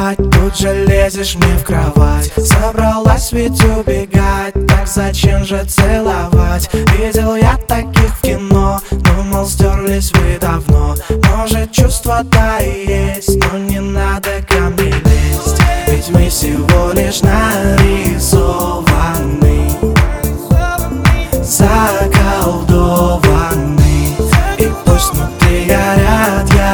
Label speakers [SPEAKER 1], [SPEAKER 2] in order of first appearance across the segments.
[SPEAKER 1] спать Тут же лезешь мне в кровать. Собралась ведь убегать. Так зачем же целовать? Видел я таких в кино. Думал стерлись вы давно. Может чувства-то и есть Но не надо ко мне лезть. Ведь мы всего лишь нарисованы. Заколдованы. И пусть внутри горят ярко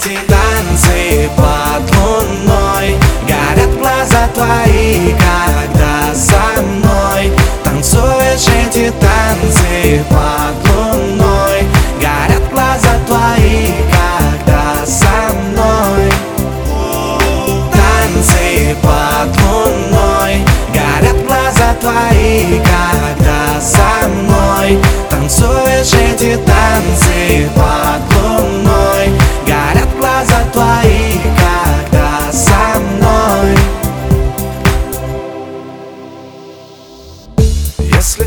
[SPEAKER 1] эти танцы под луной Горят глаза твои, когда со мной Танцуешь эти танцы под луной Горят глаза твои, когда со мной Танцы под луной Горят глаза твои, когда со мной Танцуешь эти танцы под луной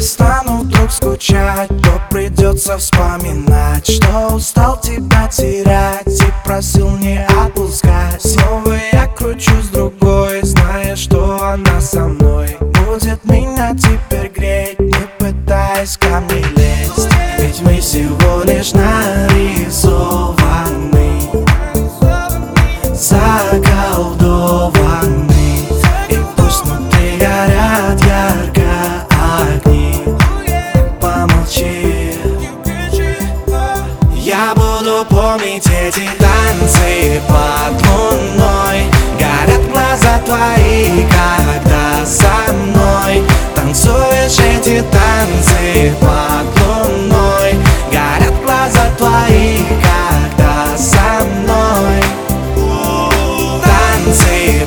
[SPEAKER 1] Если стану вдруг скучать, то придется вспоминать Что устал тебя терять и просил не отпускать. Снова я кручусь другой, зная, что она со мной Будет меня теперь греть, не пытаясь ко мне Я буду помнить эти танцы под луной. Горят глаза твои, когда со мной Танцуешь эти танцы под луной. Горят глаза твои, когда со мной Танцы